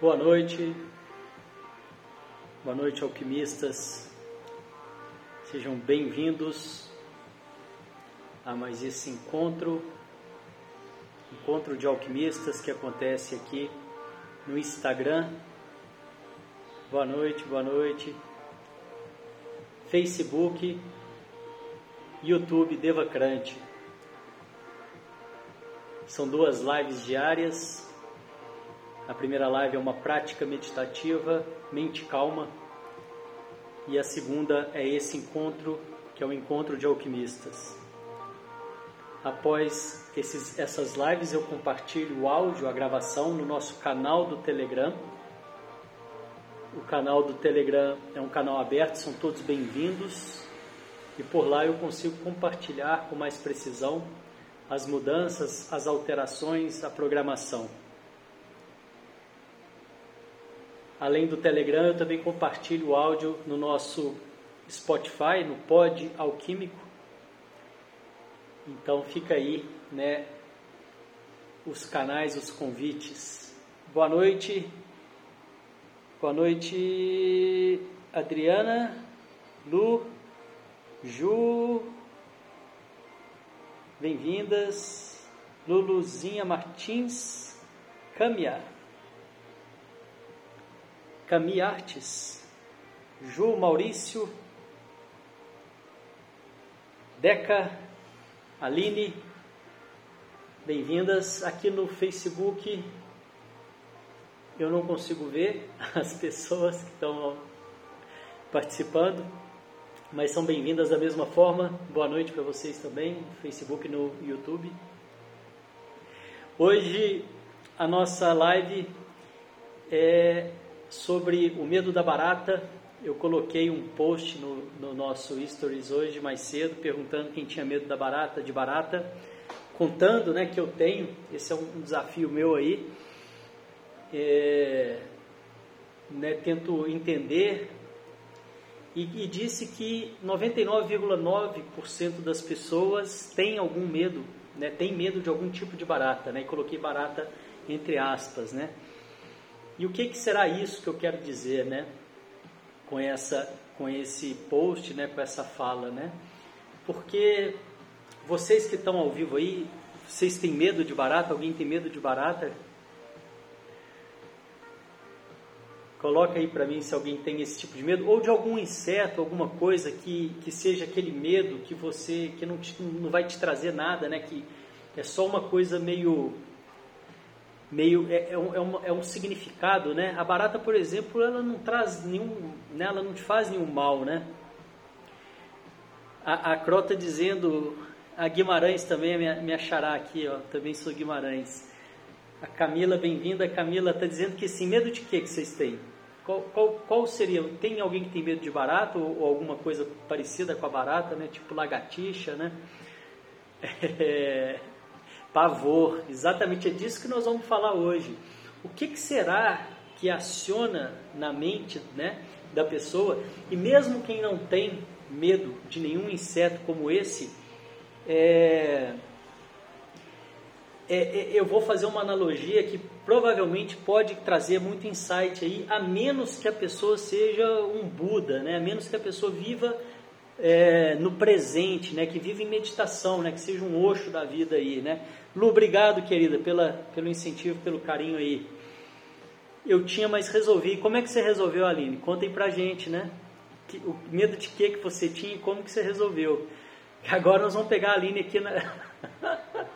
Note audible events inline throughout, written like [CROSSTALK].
Boa noite, boa noite, alquimistas. Sejam bem-vindos a mais esse encontro, encontro de alquimistas que acontece aqui no Instagram. Boa noite, boa noite. Facebook, YouTube Devacrante. São duas lives diárias. A primeira live é uma prática meditativa, mente calma, e a segunda é esse encontro, que é o encontro de alquimistas. Após esses, essas lives, eu compartilho o áudio, a gravação no nosso canal do Telegram. O canal do Telegram é um canal aberto, são todos bem-vindos. E por lá eu consigo compartilhar com mais precisão as mudanças, as alterações, a programação. Além do Telegram, eu também compartilho o áudio no nosso Spotify, no Pod Alquímico. Então fica aí, né, os canais, os convites. Boa noite. Boa noite, Adriana, Lu, Ju, Bem-vindas, Luluzinha Martins, Camia, Cami Artes, Ju Maurício, Deca, Aline, bem-vindas aqui no Facebook. Eu não consigo ver [LAUGHS] as pessoas que estão participando mas são bem-vindas da mesma forma. Boa noite para vocês também, no Facebook e no YouTube. Hoje a nossa live é sobre o medo da barata. Eu coloquei um post no, no nosso stories hoje mais cedo perguntando quem tinha medo da barata, de barata, contando, né, que eu tenho. Esse é um desafio meu aí. É, né, tento entender e, e disse que 99,9% das pessoas têm algum medo, né, tem medo de algum tipo de barata, né, e coloquei barata entre aspas, né. E o que, que será isso que eu quero dizer, né, com essa, com esse post, né, com essa fala, né? Porque vocês que estão ao vivo aí, vocês têm medo de barata? Alguém tem medo de barata? Coloca aí para mim se alguém tem esse tipo de medo ou de algum inseto, alguma coisa que, que seja aquele medo que você que não, te, não vai te trazer nada, né? Que é só uma coisa meio meio é, é, um, é, um, é um significado, né? A barata, por exemplo, ela não traz nenhum, né? ela não te faz nenhum mal, né? A, a Crota dizendo, a Guimarães também, me, me achará aqui, ó, também sou Guimarães. A Camila, bem-vinda. Camila está dizendo que sim, medo de que que vocês têm? Qual, qual, qual, seria? Tem alguém que tem medo de barata ou, ou, alguma coisa parecida com a barata, né? Tipo lagartixa, né? [LAUGHS] É, pavor, exatamente é disso que nós vamos falar hoje. O que, que será que aciona na mente, né, da pessoa? E mesmo quem não tem medo de nenhum inseto como esse, é, é, é, eu vou fazer uma analogia que provavelmente pode trazer muito insight aí, a menos que a pessoa seja um Buda, né? a menos que a pessoa viva é, no presente, né? que viva em meditação, né? que seja um oxo da vida aí. Né? Lu, obrigado, querida, pela, pelo incentivo, pelo carinho aí. Eu tinha, mas resolvi. Como é que você resolveu, Aline? Contem pra gente, né? Que, o medo de que que você tinha e como que você resolveu. [LAUGHS] Agora nós vamos pegar a Aline aqui na... [LAUGHS]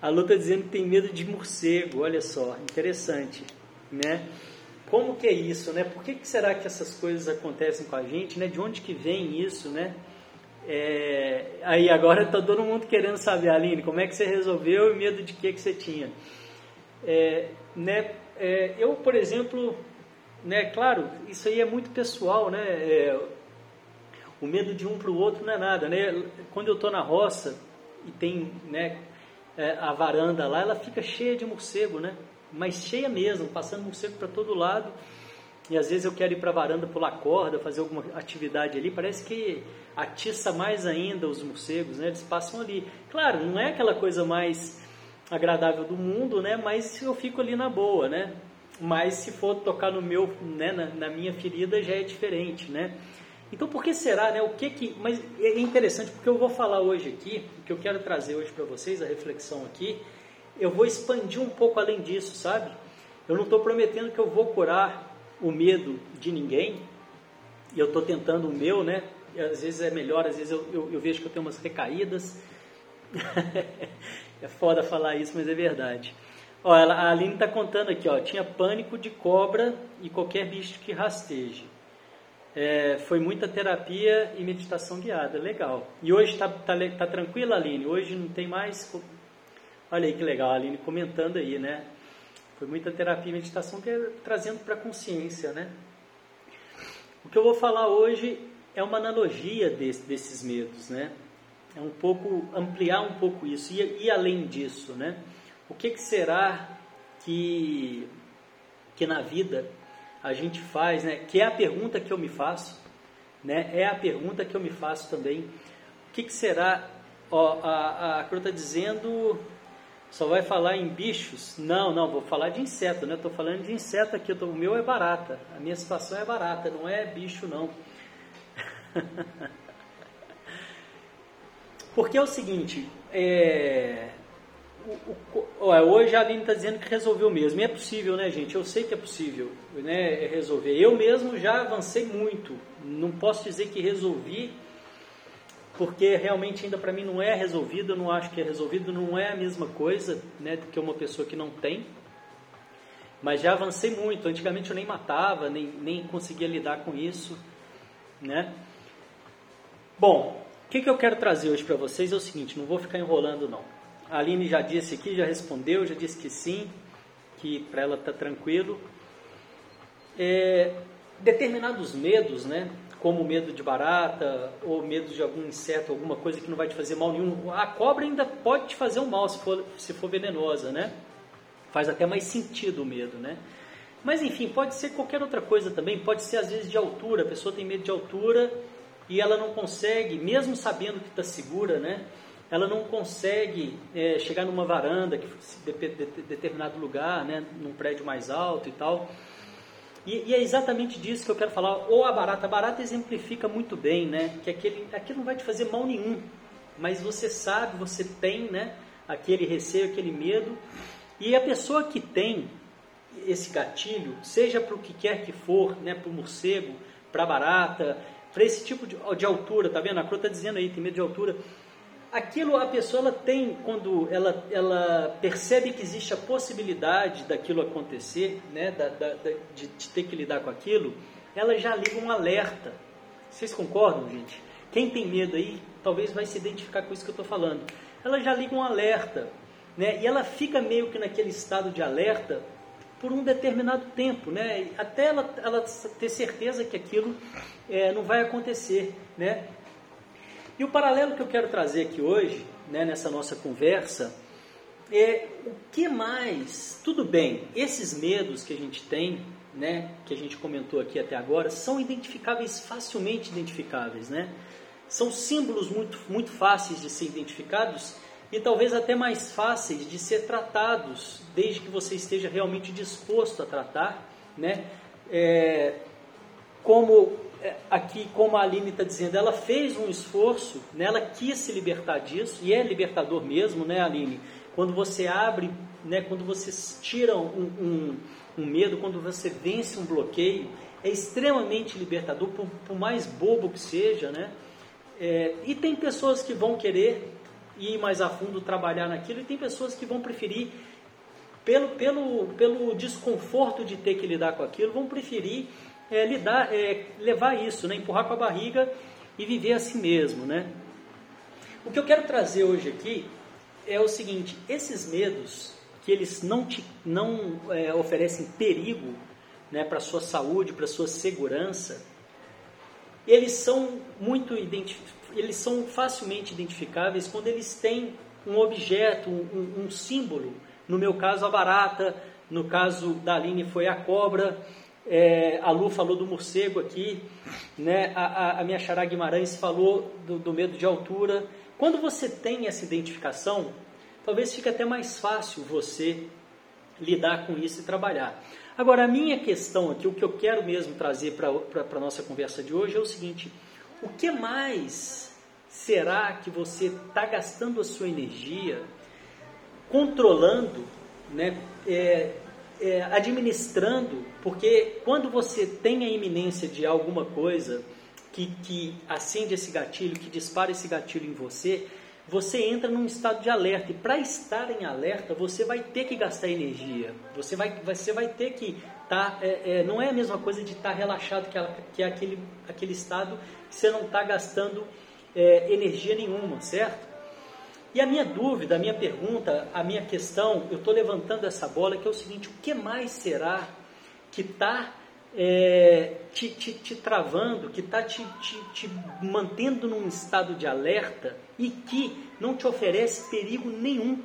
A Lu está dizendo que tem medo de morcego, olha só, interessante, né? Como que é isso, né? Por que, que será que essas coisas acontecem com a gente, né? De onde que vem isso, né? É... Aí agora está todo mundo querendo saber, Aline, como é que você resolveu e medo de que que você tinha? É, né? É, eu, por exemplo, né? Claro, isso aí é muito pessoal, né? É, o medo de um para o outro não é nada, né? Quando eu estou na roça e tem, né? é, a varanda lá, ela fica cheia de morcego, né? Mas cheia mesmo, passando morcego para todo lado. E às vezes eu quero ir para a varanda pular corda, fazer alguma atividade ali, parece que atiça mais ainda os morcegos, né? Eles passam ali. Claro, não é aquela coisa mais agradável do mundo, né? Mas eu fico ali na boa, né? Mas se for tocar no meu, né, na, na minha ferida já é diferente, né? Então, por que será, né? O que que, mas é interessante porque eu vou falar hoje aqui, o que eu quero trazer hoje para vocês, a reflexão aqui, eu vou expandir um pouco além disso, sabe? Eu não estou prometendo que eu vou curar o medo de ninguém, e eu estou tentando o meu, né? Às vezes é melhor, às vezes eu, eu, eu vejo que eu tenho umas recaídas. [LAUGHS] é foda falar isso, mas é verdade. Ó, ela, a Aline está contando aqui, ó, tinha pânico de cobra e qualquer bicho que rasteje. É, foi muita terapia e meditação guiada, legal. E hoje está tá, tá tranquila, Aline? Hoje não tem mais. Olha aí que legal, a Aline comentando aí, né? Foi muita terapia e meditação que é trazendo para a consciência, né? O que eu vou falar hoje é uma analogia desse, desses medos, né? É um pouco ampliar um pouco isso e, e além disso, né? O que, que será que que na vida a gente faz, né? Que é a pergunta que eu me faço, né? É a pergunta que eu me faço também. O que, que será? Ó, a, a Cru está dizendo só vai falar em bichos? Não, não, vou falar de inseto, né? Estou falando de inseto aqui, tô, o meu é barata, a minha situação é barata, não é bicho não. [LAUGHS] Porque é o seguinte, é, o, o, hoje a Aline está dizendo que resolveu mesmo. E é possível, né, gente? Eu sei que é possível né, resolver. Eu mesmo já avancei muito. Não posso dizer que resolvi porque realmente ainda para mim não é resolvido, eu não acho que é resolvido, não é a mesma coisa né, do que uma pessoa que não tem. Mas já avancei muito, antigamente eu nem matava, nem, nem conseguia lidar com isso. Né? Bom, o que, que eu quero trazer hoje para vocês é o seguinte, não vou ficar enrolando não. A Aline já disse aqui, já respondeu, já disse que sim, que para ela está tranquilo. É, determinados medos, né? Como medo de barata ou medo de algum inseto, alguma coisa que não vai te fazer mal nenhum. A cobra ainda pode te fazer um mal se for, se for venenosa, né? Faz até mais sentido o medo, né? Mas enfim, pode ser qualquer outra coisa também, pode ser às vezes de altura, a pessoa tem medo de altura e ela não consegue, mesmo sabendo que está segura, né? Ela não consegue é, chegar numa varanda, que de, de, de, determinado lugar, né? Num prédio mais alto e tal e, e, é exatamente disso que eu quero falar. Ou a barata. A barata exemplifica muito bem, né? Que aquele, aquilo não vai te fazer mal nenhum. Mas você sabe, você tem, né? Aquele receio, aquele medo. E a pessoa que tem esse gatilho, seja para o que quer que for, né? Para o morcego, para a barata, para esse tipo de, de altura, tá vendo? A Cro está dizendo aí, tem medo de altura aquilo a pessoa ela tem quando ela, ela percebe que existe a possibilidade daquilo acontecer, né, da, da, da, de, de, ter que lidar com aquilo, ela já liga um alerta. Vocês concordam, gente? Quem tem medo aí, talvez vai se identificar com isso que eu estou falando. Ela já liga um alerta, né? E ela fica meio que naquele estado de alerta por um determinado tempo, né? Até ela, ela ter certeza que aquilo é, não vai acontecer, né? E o paralelo que eu quero trazer aqui hoje, né, nessa nossa conversa, é o que mais. Tudo bem, esses medos que a gente tem, né, que a gente comentou aqui até agora, são identificáveis, facilmente identificáveis, né? São símbolos muito, muito fáceis de ser identificados e talvez até mais fáceis de ser tratados, desde que você esteja realmente disposto a tratar, né? É, como aqui, como a Aline está dizendo, ela fez um esforço, né, ela quis se libertar disso, e é libertador mesmo, né, Aline? Quando você abre, né, quando você tira um, um, um medo, quando você vence um bloqueio, é extremamente libertador, por, por mais bobo que seja, né? É, e tem pessoas que vão querer ir mais a fundo trabalhar naquilo, e tem pessoas que vão preferir, pelo, pelo, pelo desconforto de ter que lidar com aquilo, vão preferir é, lidar, é, levar isso, né? empurrar com a barriga e viver assim mesmo. Né? O que eu quero trazer hoje aqui é o seguinte: esses medos que eles não, te, não é, oferecem perigo né, para a sua saúde, para a sua segurança, eles são muito eles são facilmente identificáveis quando eles têm um objeto, um, um símbolo. No meu caso, a barata, no caso da Aline foi a cobra, é, a Lu falou do morcego aqui, né? a, a, a minha Xará Guimarães falou do, do, medo de altura. Quando você tem essa identificação, talvez fique até mais fácil você lidar com isso e trabalhar. Agora, a minha questão aqui, o que eu quero mesmo trazer para a nossa conversa de hoje é o seguinte: o que mais será que você está gastando a sua energia controlando, né, é, é, administrando? Porque quando você tem a iminência de alguma coisa que, que acende esse gatilho, que dispara esse gatilho em você, você entra num estado de alerta. E para estar em alerta, você vai ter que gastar energia. Você vai, você vai ter que estar. Tá, é, é, não é a mesma coisa de estar tá relaxado, que, ela, que é aquele, aquele estado que você não está gastando é, energia nenhuma, certo? E a minha dúvida, a minha pergunta, a minha questão, eu estou levantando essa bola, que é o seguinte: o que mais será que está é, te, te, te, travando, que está te, te, te mantendo num estado de alerta e que não te oferece perigo nenhum.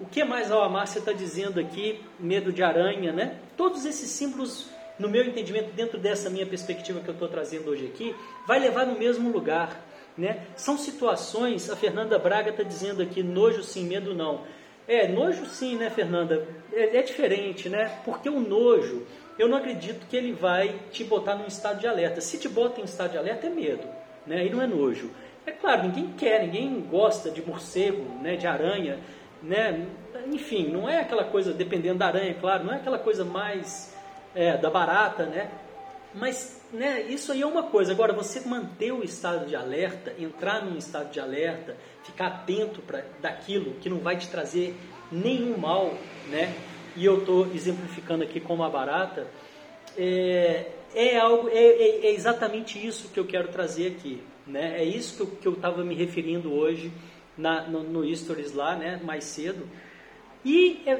O que mais a Márcia está dizendo aqui? Medo de aranha, né? Todos esses símbolos, no meu entendimento, dentro dessa minha perspectiva que eu estou trazendo hoje aqui, vai levar no mesmo lugar. Né? São situações, a Fernanda Braga está dizendo aqui, nojo sim, medo não. É, nojo sim, né, Fernanda? É, é diferente, né? Porque o nojo, eu não acredito que ele vai te botar num estado de alerta. Se te bota em estado de alerta, é medo, né? Aí não é nojo. É claro, ninguém quer, ninguém gosta de morcego, né, de aranha, né? Enfim, não é aquela coisa, dependendo da aranha, claro, não é aquela coisa mais é, da barata, né? Mas né, isso aí é uma coisa. Agora, você manter o estado de alerta, entrar num estado de alerta, ficar atento para daquilo que não vai te trazer nenhum mal, né? e eu estou exemplificando aqui como a barata, é, é algo, é, é, é, exatamente isso que eu quero trazer aqui. Né? É isso que eu estava me referindo hoje na, no, no Stories lá, né, mais cedo. E é,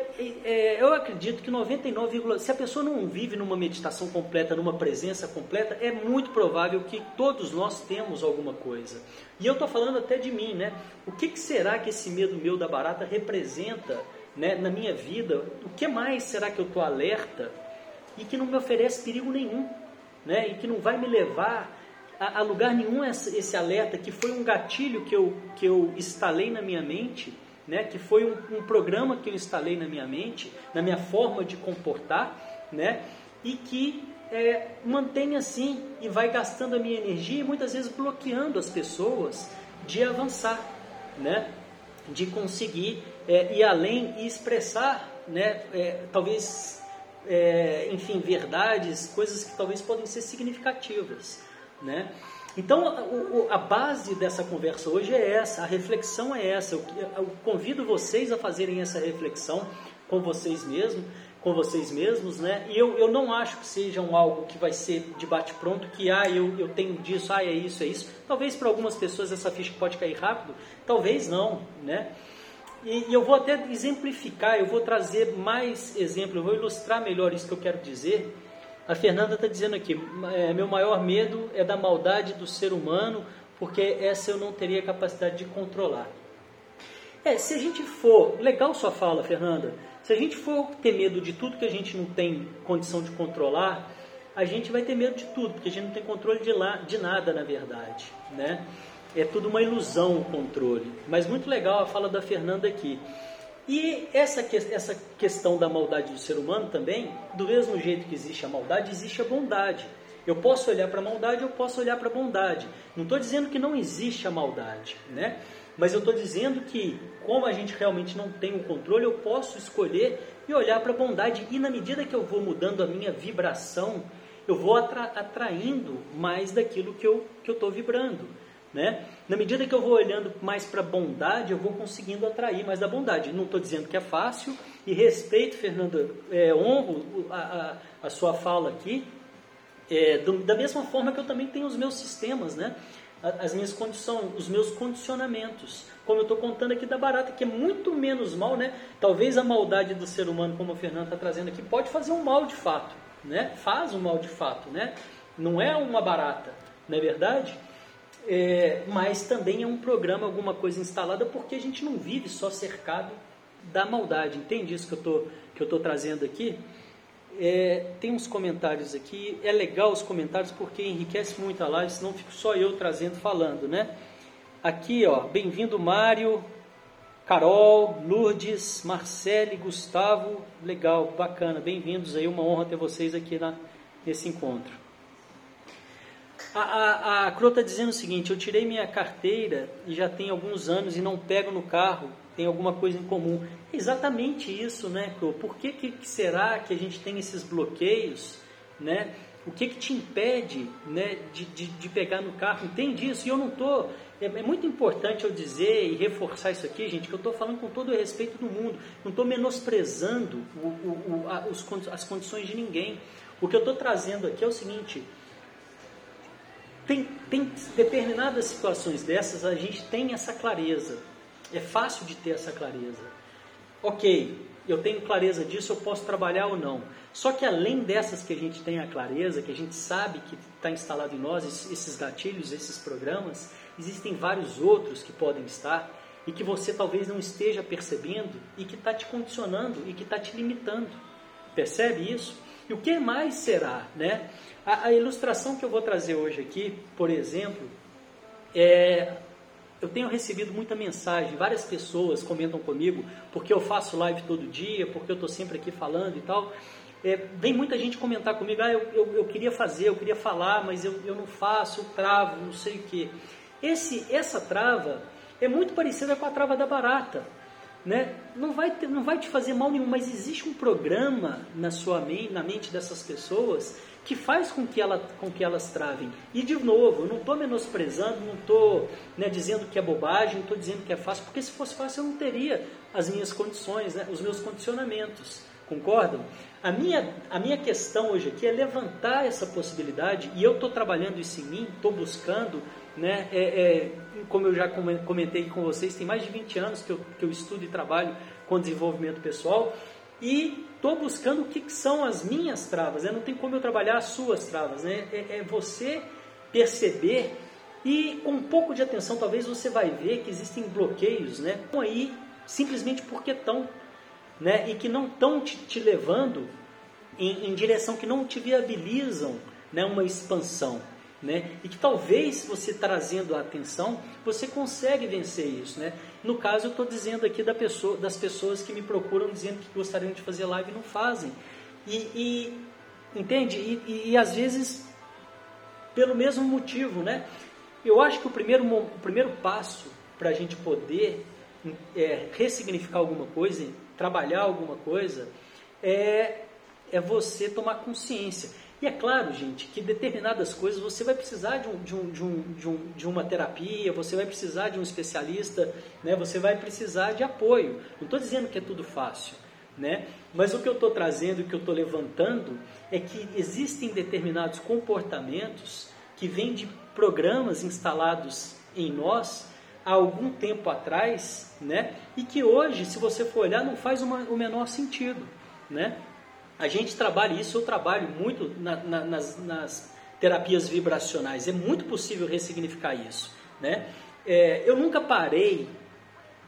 é, eu acredito que 99, se a pessoa não vive numa meditação completa, numa presença completa, é muito provável que todos nós temos alguma coisa. E eu estou falando até de mim, né? O que, que será que esse medo meu da barata representa né, na minha vida, o que mais será que eu estou alerta e que não me oferece perigo nenhum, né, e que não vai me levar a, a lugar nenhum esse, esse, alerta, que foi um gatilho que eu, que eu instalei na minha mente, né, que foi um, um programa que eu instalei na minha mente, na minha forma de comportar, né, e que é, mantém assim e vai gastando a minha energia e muitas vezes bloqueando as pessoas de avançar, né? de conseguir é, ir além e expressar, né, é, talvez, é, enfim, verdades, coisas que talvez podem ser significativas, né? Então, a base dessa conversa hoje é essa, a reflexão é essa. Eu, convido vocês a fazerem essa reflexão com vocês mesmos, com vocês mesmos, né? E eu, eu não acho que seja um algo que vai ser de bate pronto, que ah, eu, eu tenho disso, ah, é isso, é isso. Talvez para algumas pessoas essa ficha pode cair rápido, talvez não, né? E, e eu vou até exemplificar, eu vou trazer mais exemplos, eu vou ilustrar melhor isso que eu quero dizer. A Fernanda está dizendo aqui: é, meu maior medo é da maldade do ser humano, porque essa eu não teria capacidade de controlar. É, se a gente for, legal sua fala, Fernanda. Se a gente for ter medo de tudo que a gente não tem condição de controlar, a gente vai ter medo de tudo, porque a gente não tem controle de, lá, de nada, na verdade, né? é tudo uma ilusão o controle. Mas muito legal a fala da Fernanda aqui. E essa, essa questão da maldade do ser humano também, do mesmo jeito que existe a maldade, existe a bondade. Eu posso olhar para a maldade, eu posso olhar para a bondade. Não estou dizendo que não existe a maldade, né? Mas eu estou dizendo que, como a gente realmente não tem o controle, eu posso escolher e olhar para a bondade. E na medida que eu vou mudando a minha vibração, eu vou atra atraindo mais daquilo que eu estou vibrando. Né? Na medida que eu vou olhando mais para a bondade, eu vou conseguindo atrair mais da bondade. Não estou dizendo que é fácil, e respeito, Fernanda, é, honro a, a, a, sua fala aqui, é, do, da mesma forma que eu também tenho os meus sistemas, né? as minhas condições, os meus condicionamentos. Como eu estou contando aqui da barata, que é muito menos mal, né? Talvez a maldade do ser humano, como o Fernando está trazendo aqui, pode fazer um mal de fato, né? Faz um mal de fato, né? Não é uma barata, não é verdade? É, mas também é um programa, alguma coisa instalada, porque a gente não vive só cercado da maldade. Entende isso que eu tô, que eu estou trazendo aqui? É, tem uns comentários aqui. É legal os comentários porque enriquece muito a live, senão fico só eu trazendo, falando, né? Aqui, ó, bem-vindo Mário. Carol, Lourdes, Marcele, Gustavo, legal, bacana, bem-vindos aí, uma honra ter vocês aqui na, nesse encontro. A, a, a Cro está dizendo o seguinte: eu tirei minha carteira e já tem alguns anos e não pego no carro, tem alguma coisa em comum. É exatamente isso, né, Cro? Por que, que será que a gente tem esses bloqueios, né? O que, que te impede né, de, de, de pegar no carro? Entende isso? E eu não estou. É, é, muito importante eu dizer e reforçar isso aqui, gente, que eu estou falando com todo o respeito do mundo. Não estou menosprezando o, o, o, a, os, as condições de ninguém. O que eu estou trazendo aqui é o seguinte: tem, tem determinadas situações dessas, a gente tem essa clareza. É fácil de ter essa clareza. Ok, eu tenho clareza disso, eu posso trabalhar ou não. Só que além dessas que a gente tem a clareza, que a gente sabe que está instalado em nós, esses gatilhos, esses programas, existem vários outros que podem estar e que você talvez não esteja percebendo e que está te condicionando e que está te limitando. Percebe isso? E o que mais será? Né? A, a ilustração que eu vou trazer hoje aqui, por exemplo, é eu tenho recebido muita mensagem, várias pessoas comentam comigo, porque eu faço live todo dia, porque eu estou sempre aqui falando e tal. É, vem muita gente comentar comigo, ah, eu, eu, eu, queria fazer, eu queria falar, mas eu, eu não faço, eu travo, não sei o que. Esse, essa trava é muito parecida com a trava da barata. Né? Não, vai ter, não vai te fazer mal nenhum, mas existe um programa na sua mente, na mente dessas pessoas que faz com que, ela, com que elas travem. E de novo, eu não estou menosprezando, não estou né, dizendo que é bobagem, não estou dizendo que é fácil, porque se fosse fácil eu não teria as minhas condições, né, os meus condicionamentos. Concordam? A minha, a minha questão hoje aqui é levantar essa possibilidade, e eu estou trabalhando isso em mim, estou buscando, né, é, é, como eu já comentei com vocês, tem mais de 20 anos que eu, que eu estudo e trabalho com desenvolvimento pessoal, e estou buscando o que, que, são as minhas travas. Né? Não tem como eu trabalhar as suas travas. Né? É, é, você perceber e com um pouco de atenção talvez você vai ver que existem bloqueios, né? Aí simplesmente porque estão, né? E que não estão te, te, levando em, em direção que não te viabilizam, né? Uma expansão. Né? E que talvez você trazendo a atenção, você consegue vencer isso, né? No caso, eu estou dizendo aqui da pessoa, das pessoas que me procuram dizendo que gostariam de fazer live e não fazem. E, e entende? E, e, e, às vezes pelo mesmo motivo, né? Eu acho que o primeiro, o primeiro passo para a gente poder é, ressignificar alguma coisa, trabalhar alguma coisa, é, é você tomar consciência. E é claro, gente, que determinadas coisas você vai precisar de, um, de, um, de, um, de, um, de uma terapia, você vai precisar de um especialista, né? você vai precisar de apoio. Não estou dizendo que é tudo fácil, né? mas o que eu estou trazendo, o que eu estou levantando, é que existem determinados comportamentos que vêm de programas instalados em nós há algum tempo atrás, né? e que hoje, se você for olhar, não faz uma, o menor sentido. Né? A gente trabalha isso, eu trabalho muito na, na, nas, nas, terapias vibracionais. É muito possível ressignificar isso. Né? É, eu nunca parei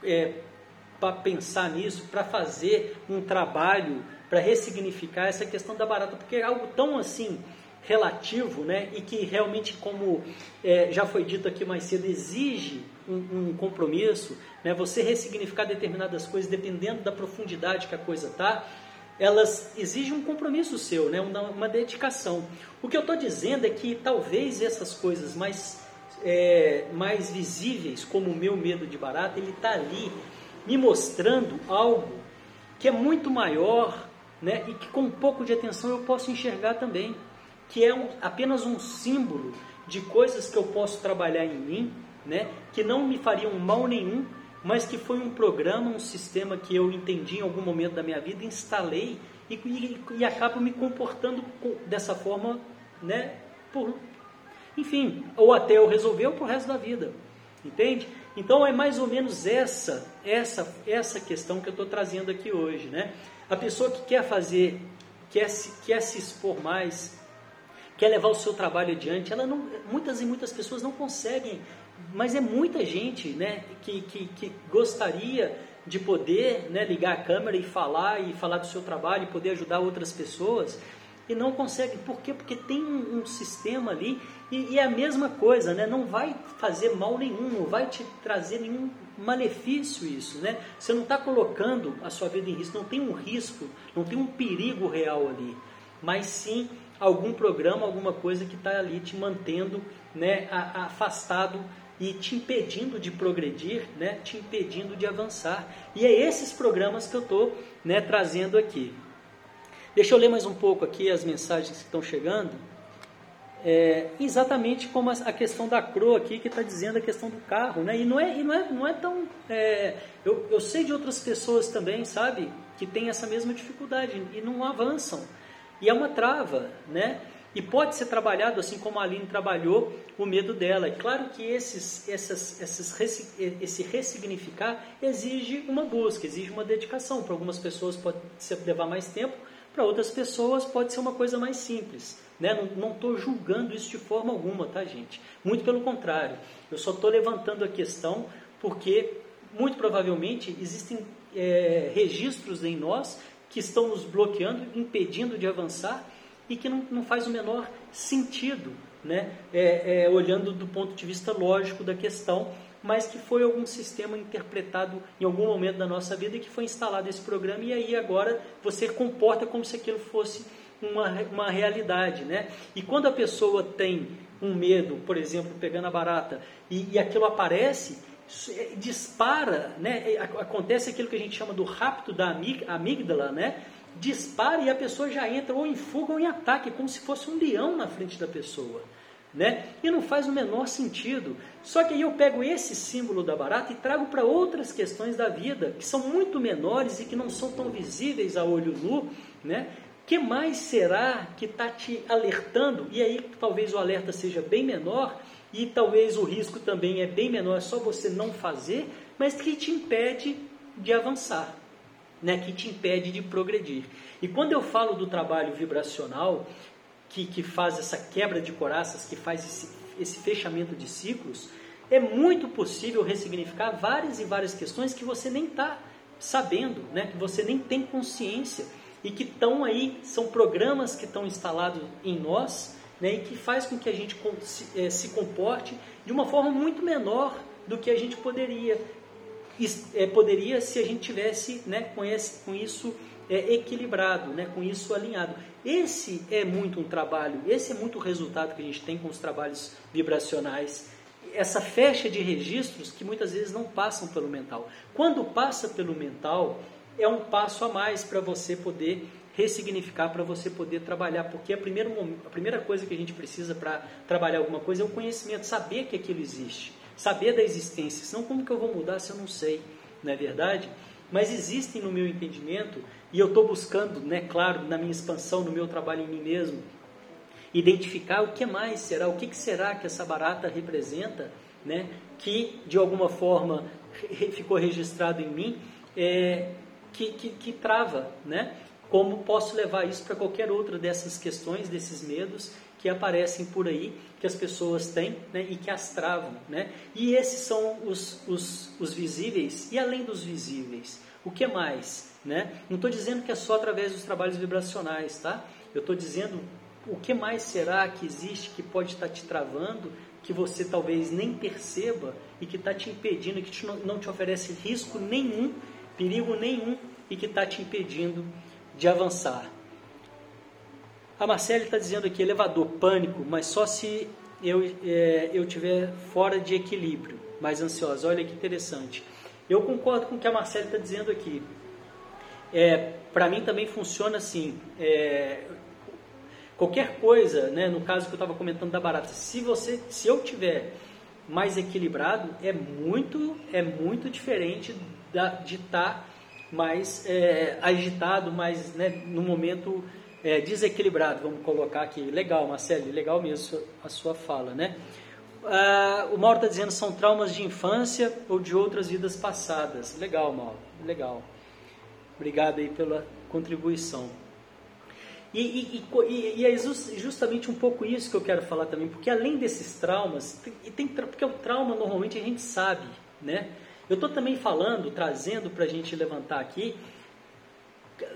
é, para pensar nisso, para fazer um trabalho para ressignificar essa questão da barata, porque é algo tão assim relativo, né? E que realmente, como é, já foi dito aqui mais cedo, exige um, um, compromisso, né? Você ressignificar determinadas coisas dependendo da profundidade que a coisa tá elas exigem um compromisso seu, né? uma, uma dedicação. O que eu estou dizendo é que talvez essas coisas mais, é, mais visíveis, como o meu medo de barata, ele está ali me mostrando algo que é muito maior né? e que com um pouco de atenção eu posso enxergar também, que é um, apenas um símbolo de coisas que eu posso trabalhar em mim, né? que não me fariam mal nenhum, mas que foi um programa, um sistema que eu entendi em algum momento da minha vida, instalei e, e, e acabo me comportando dessa forma, né? Por, enfim, ou até eu resolver ou pro resto da vida, entende? Então é mais ou menos essa, essa, essa questão que eu estou trazendo aqui hoje, né? A pessoa que quer fazer, quer se, quer se expor mais, quer levar o seu trabalho adiante, ela não, muitas e muitas pessoas não conseguem mas é muita gente né, que, que, que gostaria de poder né, ligar a câmera e falar e falar do seu trabalho e poder ajudar outras pessoas e não conseguem. Por quê? Porque tem um, um sistema ali e, e, é a mesma coisa, né? Não vai fazer mal nenhum, não vai te trazer nenhum malefício isso, né? Você não está colocando a sua vida em risco, não tem um risco, não tem um perigo real ali, mas sim algum programa, alguma coisa que está ali te mantendo né, afastado e te impedindo de progredir, né, te impedindo de avançar. E é esses programas que eu estou né, trazendo aqui. Deixa eu ler mais um pouco aqui as mensagens que estão chegando. É, exatamente como a, questão da CRO aqui, que está dizendo a questão do carro, né? E não é, e não é, não é tão. É, eu, eu sei de outras pessoas também, sabe, que têm essa mesma dificuldade e não avançam. E é uma trava, né? E pode ser trabalhado, assim como a Aline trabalhou, o medo dela. É claro que esses, essas, esses, esse ressignificar exige uma busca, exige uma dedicação. Para algumas pessoas pode levar mais tempo, para outras pessoas pode ser uma coisa mais simples. Né? Não estou julgando isso de forma alguma, tá, gente? Muito pelo contrário. Eu só estou levantando a questão porque, muito provavelmente, existem é, registros em nós que estão nos bloqueando, impedindo de avançar e que não, não faz o menor sentido, né? É, é, olhando do ponto de vista lógico da questão, mas que foi algum sistema interpretado em algum momento da nossa vida e que foi instalado esse programa e aí agora você comporta como se aquilo fosse uma, uma realidade, né? E quando a pessoa tem um medo, por exemplo, pegando a barata, e, e aquilo aparece, é, dispara, né? Acontece aquilo que a gente chama do rapto da amígdala, né? Dispara e a pessoa já entra ou em fuga ou em ataque, como se fosse um leão na frente da pessoa. Né? E não faz o menor sentido. Só que aí eu pego esse símbolo da barata e trago para outras questões da vida, que são muito menores e que não são tão visíveis a olho nu. Né? que mais será que está te alertando? E aí talvez o alerta seja bem menor e talvez o risco também é bem menor, é só você não fazer, mas que te impede de avançar né, que te impede de progredir. E quando eu falo do trabalho vibracional, que, que faz essa quebra de coraças, que faz esse, esse fechamento de ciclos, é muito possível ressignificar várias e várias questões que você nem está sabendo, né, que você nem tem consciência e que estão aí, são programas que estão instalados em nós né, e que faz com que a gente se, é, se comporte de uma forma muito menor do que a gente poderia é, poderia se a gente tivesse né, com, esse, com isso é, equilibrado, né, com isso alinhado. Esse é muito um trabalho, esse é muito o resultado que a gente tem com os trabalhos vibracionais. Essa fecha de registros que muitas vezes não passam pelo mental. Quando passa pelo mental, é um passo a mais para você poder ressignificar, para você poder trabalhar, porque a primeira, a primeira coisa que a gente precisa para trabalhar alguma coisa é o conhecimento, saber que aquilo existe saber da existência, senão como que eu vou mudar se eu não sei, não é verdade? Mas existem no meu entendimento, e eu estou buscando, né, claro, na minha expansão, no meu trabalho em mim mesmo, identificar o que mais será, o que, que será que essa barata representa, né, que de alguma forma ficou registrado em mim, é, que, que, que trava, né? Como posso levar isso para qualquer outra dessas questões, desses medos que aparecem por aí, que as pessoas têm né, e que as travam. Né? E esses são os, os, os visíveis, e além dos visíveis, o que mais? Né? Não estou dizendo que é só através dos trabalhos vibracionais, tá? Eu estou dizendo o que mais será que existe que pode estar te travando, que você talvez nem perceba e que está te impedindo, que te, não te oferece risco nenhum, perigo nenhum e que está te impedindo de avançar. A Marcele está dizendo aqui, elevador, pânico, mas só se eu, é, eu tiver fora de equilíbrio, mais ansiosa. Olha que interessante. Eu concordo com o que a Marcele está dizendo aqui. É, Para mim também funciona assim. É, qualquer coisa, né, no caso que eu estava comentando da barata, se você, se eu tiver mais equilibrado, é muito, é muito diferente da, de estar tá mais é, agitado, mais né, no momento é, desequilibrado, vamos colocar aqui. Legal, Marcelo, legal mesmo a sua fala, né? Ah, o Mauro está dizendo são traumas de infância ou de outras vidas passadas. Legal, Mauro, legal. Obrigado aí pela contribuição. E, e, e, e, é justamente um pouco isso que eu quero falar também, porque além desses traumas, tem, tem, porque o trauma normalmente a gente sabe, né? Eu estou também falando, trazendo para a gente levantar aqui,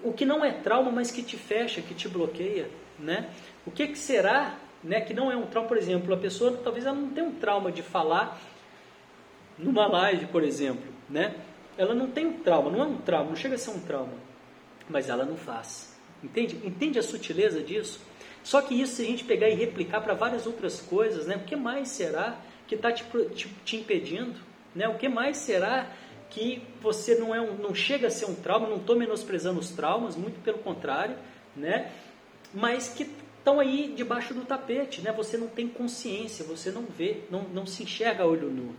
o que não é trauma, mas que te fecha, que te bloqueia. né? O que, que será, né, que não é um trauma, por exemplo, a pessoa talvez ela não tenha um trauma de falar numa live, por exemplo, né? Ela não tem um trauma, não é um trauma, não chega a ser um trauma, mas ela não faz. Entende? Entende a sutileza disso? Só que isso, se a gente pegar e replicar para várias outras coisas, né? O que mais será que está te, te, te, impedindo? Né? O que mais será que você não, é um, não chega a ser um trauma? Não estou menosprezando os traumas, muito pelo contrário, né? Mas que estão aí debaixo do tapete, né? Você não tem consciência, você não vê, não, não se enxerga a olho nu.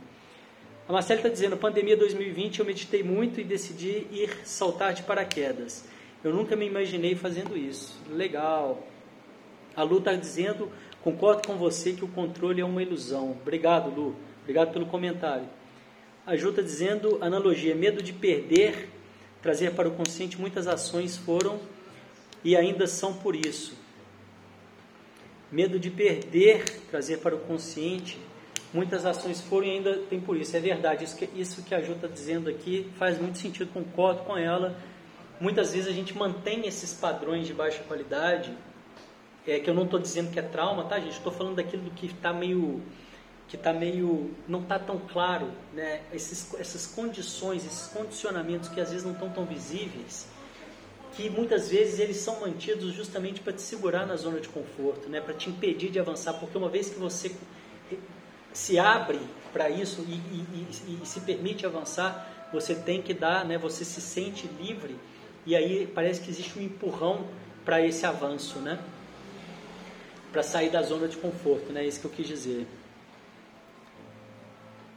A Marcela está dizendo, pandemia 2020 eu meditei muito e decidi ir saltar de paraquedas. Eu nunca me imaginei fazendo isso. Legal. A Lu está dizendo, concordo com você que o controle é uma ilusão. Obrigado, Lu. Obrigado pelo comentário. A Ju está dizendo, analogia, medo de perder, trazer para o consciente muitas ações foram e ainda são por isso. Medo de perder, trazer para o consciente, muitas ações foram e ainda tem por isso. É verdade, isso que, isso que a Ju está dizendo aqui faz muito sentido, concordo com ela. Muitas vezes a gente mantém esses padrões de baixa qualidade, é, que eu não estou dizendo que é trauma, tá, gente? Estou falando daquilo que está meio que está meio não está tão claro, né? Esses, essas condições, esses condicionamentos que às vezes não estão tão visíveis, que muitas vezes eles são mantidos justamente para te segurar na zona de conforto, né? Para te impedir de avançar, porque uma vez que você se abre para isso e, e, e, e se permite avançar, você tem que dar, né? Você se sente livre e aí parece que existe um empurrão para esse avanço, né? Para sair da zona de conforto, né? É isso que eu quis dizer.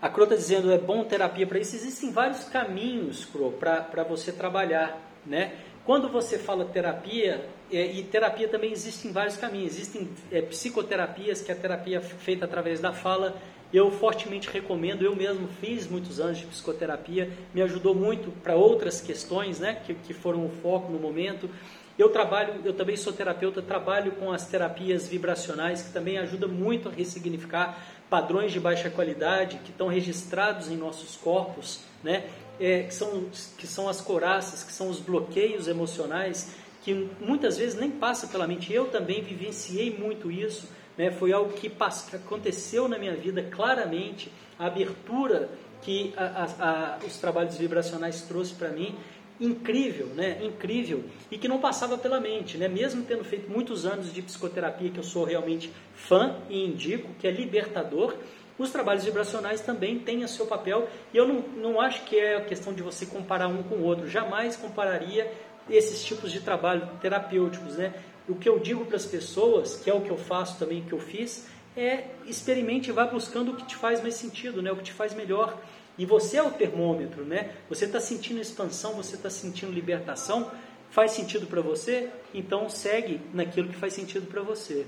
A Cro está dizendo, é bom terapia para isso. Existem vários caminhos, Cro, para você trabalhar, né? Quando você fala terapia, é, e terapia também existem vários caminhos. Existem é, psicoterapias, que é a terapia feita através da fala. Eu fortemente recomendo, eu mesmo fiz muitos anos de psicoterapia, me ajudou muito para outras questões, né, que, que foram o foco no momento. Eu trabalho, eu também sou terapeuta, trabalho com as terapias vibracionais, que também ajuda muito a ressignificar padrões de baixa qualidade que estão registrados em nossos corpos, né? É, que, são, que são as coraças, que são os bloqueios emocionais, que muitas vezes nem passa pela mente. Eu também vivenciei muito isso, né? foi algo que, aconteceu na minha vida claramente, a abertura que a, a, a, os trabalhos vibracionais trouxe para mim incrível, né? Incrível e que não passava pela mente, né? Mesmo tendo feito muitos anos de psicoterapia que eu sou realmente fã e indico, que é libertador, os trabalhos vibracionais também têm o seu papel e eu não, não acho que é questão de você comparar um com o outro. Jamais compararia esses tipos de trabalho terapêuticos, né? O que eu digo para as pessoas, que é o que eu faço também, que eu fiz, é experimente e vá buscando o que te faz mais sentido, né? O que te faz melhor. E você é o termômetro, né? Você está sentindo expansão, você está sentindo libertação, faz sentido para você? Então segue naquilo que faz sentido para você.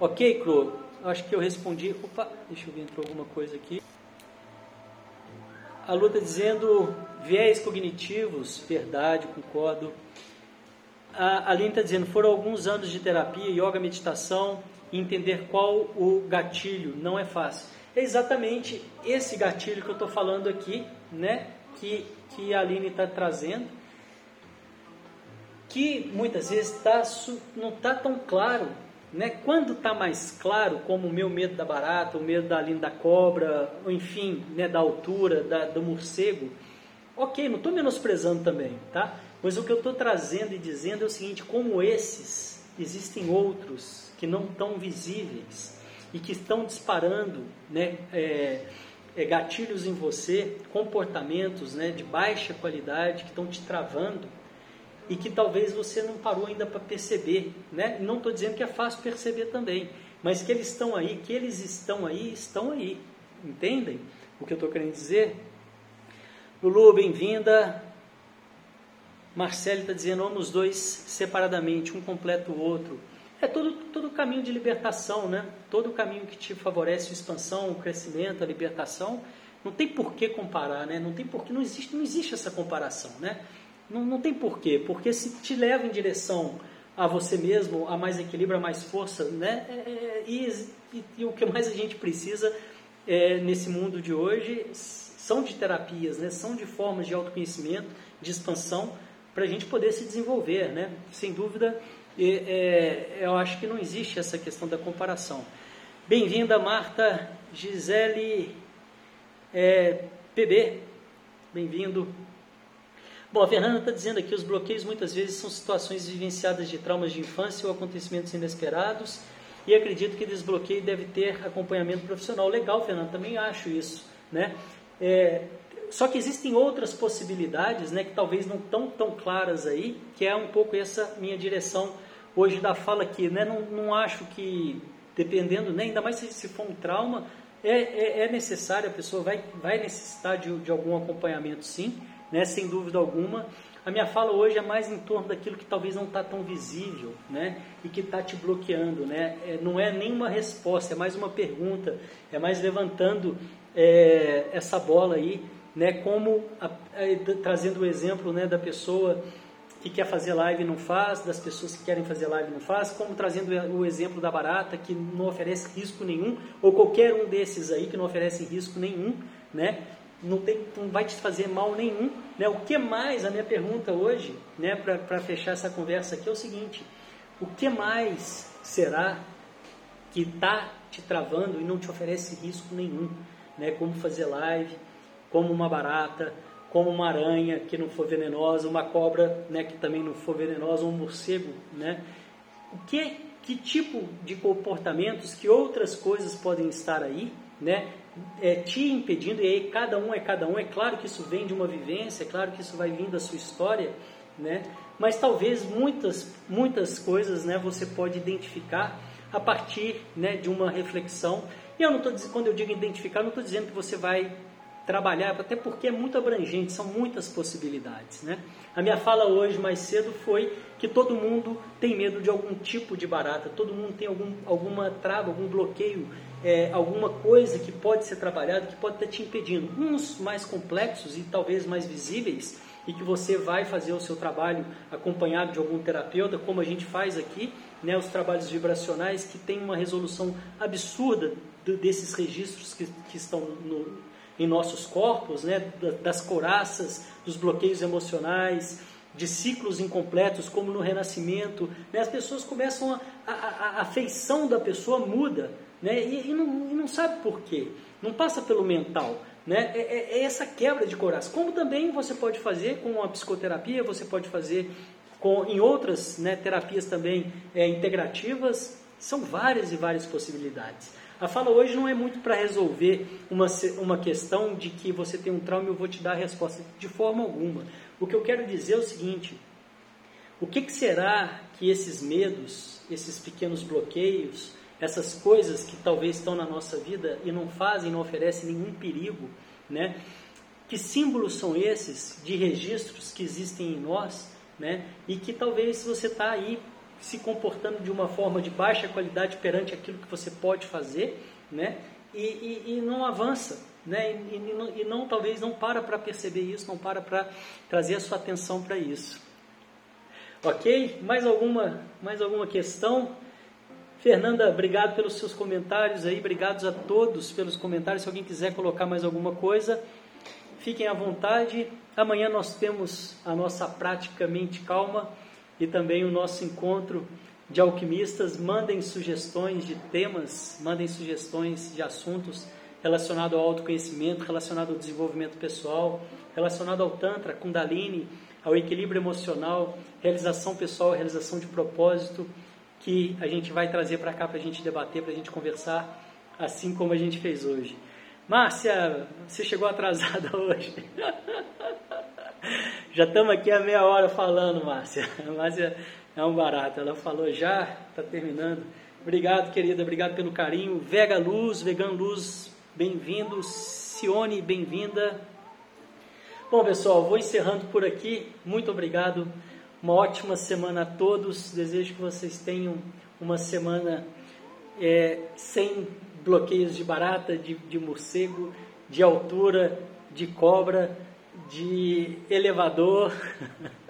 Ok, Cro? Acho que eu respondi. Opa, deixa eu ver, entrou alguma coisa aqui. A Lu está dizendo viés cognitivos, verdade, concordo. A Aline está dizendo, foram alguns anos de terapia, yoga, meditação, entender qual o gatilho não é fácil é exatamente esse gatilho que eu estou falando aqui, né? Que, que a Aline está trazendo, que muitas vezes tá, não está tão claro. Né? Quando está mais claro, como o meu medo da barata, o medo da Aline da cobra, enfim, né, da altura, da, do morcego, ok, não estou menosprezando também, tá? Mas o que eu estou trazendo e dizendo é o seguinte: como esses, existem outros que não estão visíveis e que estão disparando né, é, é, gatilhos em você, comportamentos né, de baixa qualidade que estão te travando e que talvez você não parou ainda para perceber. Né? Não estou dizendo que é fácil perceber também, mas que eles estão aí, que eles estão aí, estão aí. Entendem o que eu estou querendo dizer? Lulu, bem-vinda. Marcelo está dizendo, vamos dois separadamente, um completa o outro. É todo, todo caminho de libertação, né? Todo caminho que te favorece a expansão, o crescimento, a libertação. Não tem por que comparar, né? Não tem por que, não existe, não existe essa comparação, né? Não, não tem porquê, porque se te leva em direção a você mesmo, a mais equilíbrio, a mais força, né? É, é e, e, e, o que mais a gente precisa é, nesse mundo de hoje são de terapias, né? São de formas de autoconhecimento, de expansão, para a gente poder se desenvolver, né? Sem dúvida, E, é, eu acho que não existe essa questão da comparação. Bem-vinda, Marta Gisele é, PB. Bem-vindo. Bom, a Fernanda está dizendo aqui: os bloqueios muitas vezes são situações vivenciadas de traumas de infância ou acontecimentos inesperados. E acredito que desbloqueio deve ter acompanhamento profissional. Legal, Fernanda, também acho isso. Né? É, só que existem outras possibilidades, né, que talvez não estão tão claras aí, que é um pouco essa minha direção hoje da fala aqui. Né? Não, não acho que, dependendo, né, ainda mais se, se for um trauma, é, é, é, necessário, a pessoa vai, vai necessitar de, de algum acompanhamento sim, né, sem dúvida alguma. A minha fala hoje é mais em torno daquilo que talvez não está tão visível, né? E que está te bloqueando, né? É, não é nenhuma resposta, é mais uma pergunta, é mais levantando é, essa bola aí né, como a, a, trazendo o exemplo né, da pessoa que quer fazer live e não faz, das pessoas que querem fazer live e não faz, como trazendo o exemplo da barata que não oferece risco nenhum, ou qualquer um desses aí que não oferece risco nenhum, né? Não, tem, não vai te fazer mal nenhum. Né? O que mais, a minha pergunta hoje, né, para fechar essa conversa aqui, é o seguinte: o que mais será que está te travando e não te oferece risco nenhum? Né? Como fazer live, como uma barata, como uma aranha que não for venenosa, uma cobra né, que também não for venenosa, um morcego. Né? O que, que tipo de comportamentos, que outras coisas podem estar aí, né, é, te impedindo, e aí cada um é cada um, é claro que isso vem de uma vivência, é claro que isso vai vir da sua história, né, mas talvez muitas, muitas coisas né, você pode identificar a partir né, de uma reflexão. E eu não estou quando eu digo identificar, não estou dizendo que você vai trabalhar, até porque é muito abrangente, são muitas possibilidades. Né? A minha fala hoje, mais cedo, foi que todo mundo tem medo de algum tipo de barata, todo mundo tem algum, alguma trava, algum bloqueio, é, alguma coisa que pode ser trabalhada, que pode estar te impedindo. Uns mais complexos e talvez mais visíveis, e que você vai fazer o seu trabalho acompanhado de algum terapeuta, como a gente faz aqui, né, os trabalhos vibracionais, que tem uma resolução absurda desses registros que, que estão no, em nossos corpos, né, das coraças, dos bloqueios emocionais, de ciclos incompletos, como no renascimento. Né, as pessoas começam a, a, a, feição da pessoa muda, né, e, e, não, e não sabe por quê. Não passa pelo mental. Né? É, é, é, essa quebra de coração. Como também você pode fazer com a psicoterapia, você pode fazer com, em outras né, terapias também é, integrativas. São várias e várias possibilidades. A fala hoje não é muito para resolver uma, uma questão de que você tem um trauma e eu vou te dar a resposta de forma alguma. O que eu quero dizer é o seguinte: o que, que será que esses medos, esses pequenos bloqueios, essas coisas que talvez estão na nossa vida e não fazem, não oferecem nenhum perigo, né? Que símbolos são esses de registros que existem em nós, né? E que talvez você está aí se comportando de uma forma de baixa qualidade perante aquilo que você pode fazer, né? E, e, e não avança, né? E, e, não, e não talvez não para para perceber isso, não para para trazer a sua atenção para isso. Ok? Mais alguma, mais alguma questão? Fernanda, obrigado pelos seus comentários aí, obrigados a todos pelos comentários. Se alguém quiser colocar mais alguma coisa, fiquem à vontade. Amanhã nós temos a nossa prática mente calma e também o nosso encontro de alquimistas. Mandem sugestões de temas, mandem sugestões de assuntos relacionados ao autoconhecimento, relacionado ao desenvolvimento pessoal, relacionado ao Tantra, Kundalini, ao equilíbrio emocional, realização pessoal, realização de propósito, que a gente vai trazer para cá para a gente debater, para a gente conversar, assim como a gente fez hoje. Márcia, você chegou atrasada [LAUGHS] hoje. [LAUGHS] Já estamos aqui a meia hora falando, Márcia. A [LAUGHS] Márcia é um barato. Ela falou já, está terminando. Obrigado, querida. Obrigado pelo carinho. Vega Luz, Vegan Luz, bem-vindo. Sione, bem-vinda. Bom, pessoal, vou encerrando por aqui. Muito obrigado. Uma ótima semana a todos. Desejo que vocês tenham uma semana é, sem bloqueios de barata, de, de morcego, de altura, de cobra de elevador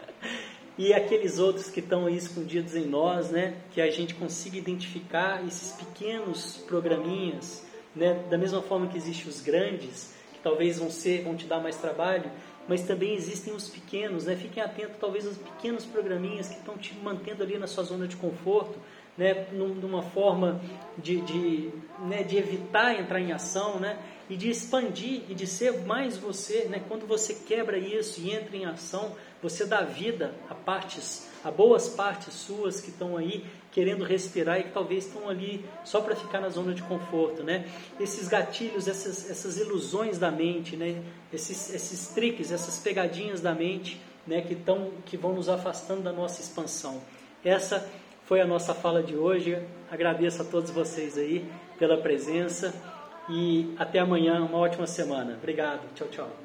[LAUGHS] e aqueles outros que estão aí escondidos em nós, né? Que a gente consiga identificar esses pequenos programinhas, né? Da mesma forma que existem os grandes, que talvez vão ser, vão te dar mais trabalho, mas também existem os pequenos, né? Fiquem atentos talvez aos pequenos programinhas que estão te mantendo ali na sua zona de conforto, né? Numa forma de, de, né? de evitar entrar em ação, né? E de expandir e de ser mais você, né? Quando você quebra isso e entra em ação, você dá vida a partes, a boas partes suas que estão aí querendo respirar e que talvez estão ali só para ficar na zona de conforto, né? Esses gatilhos, essas, essas ilusões da mente, né? Esses, esses triques, essas pegadinhas da mente, né? Que, tão, que vão nos afastando da nossa expansão. Essa foi a nossa fala de hoje. Agradeço a todos vocês aí pela presença e até amanhã, uma ótima semana. Obrigado. Tchau, tchau.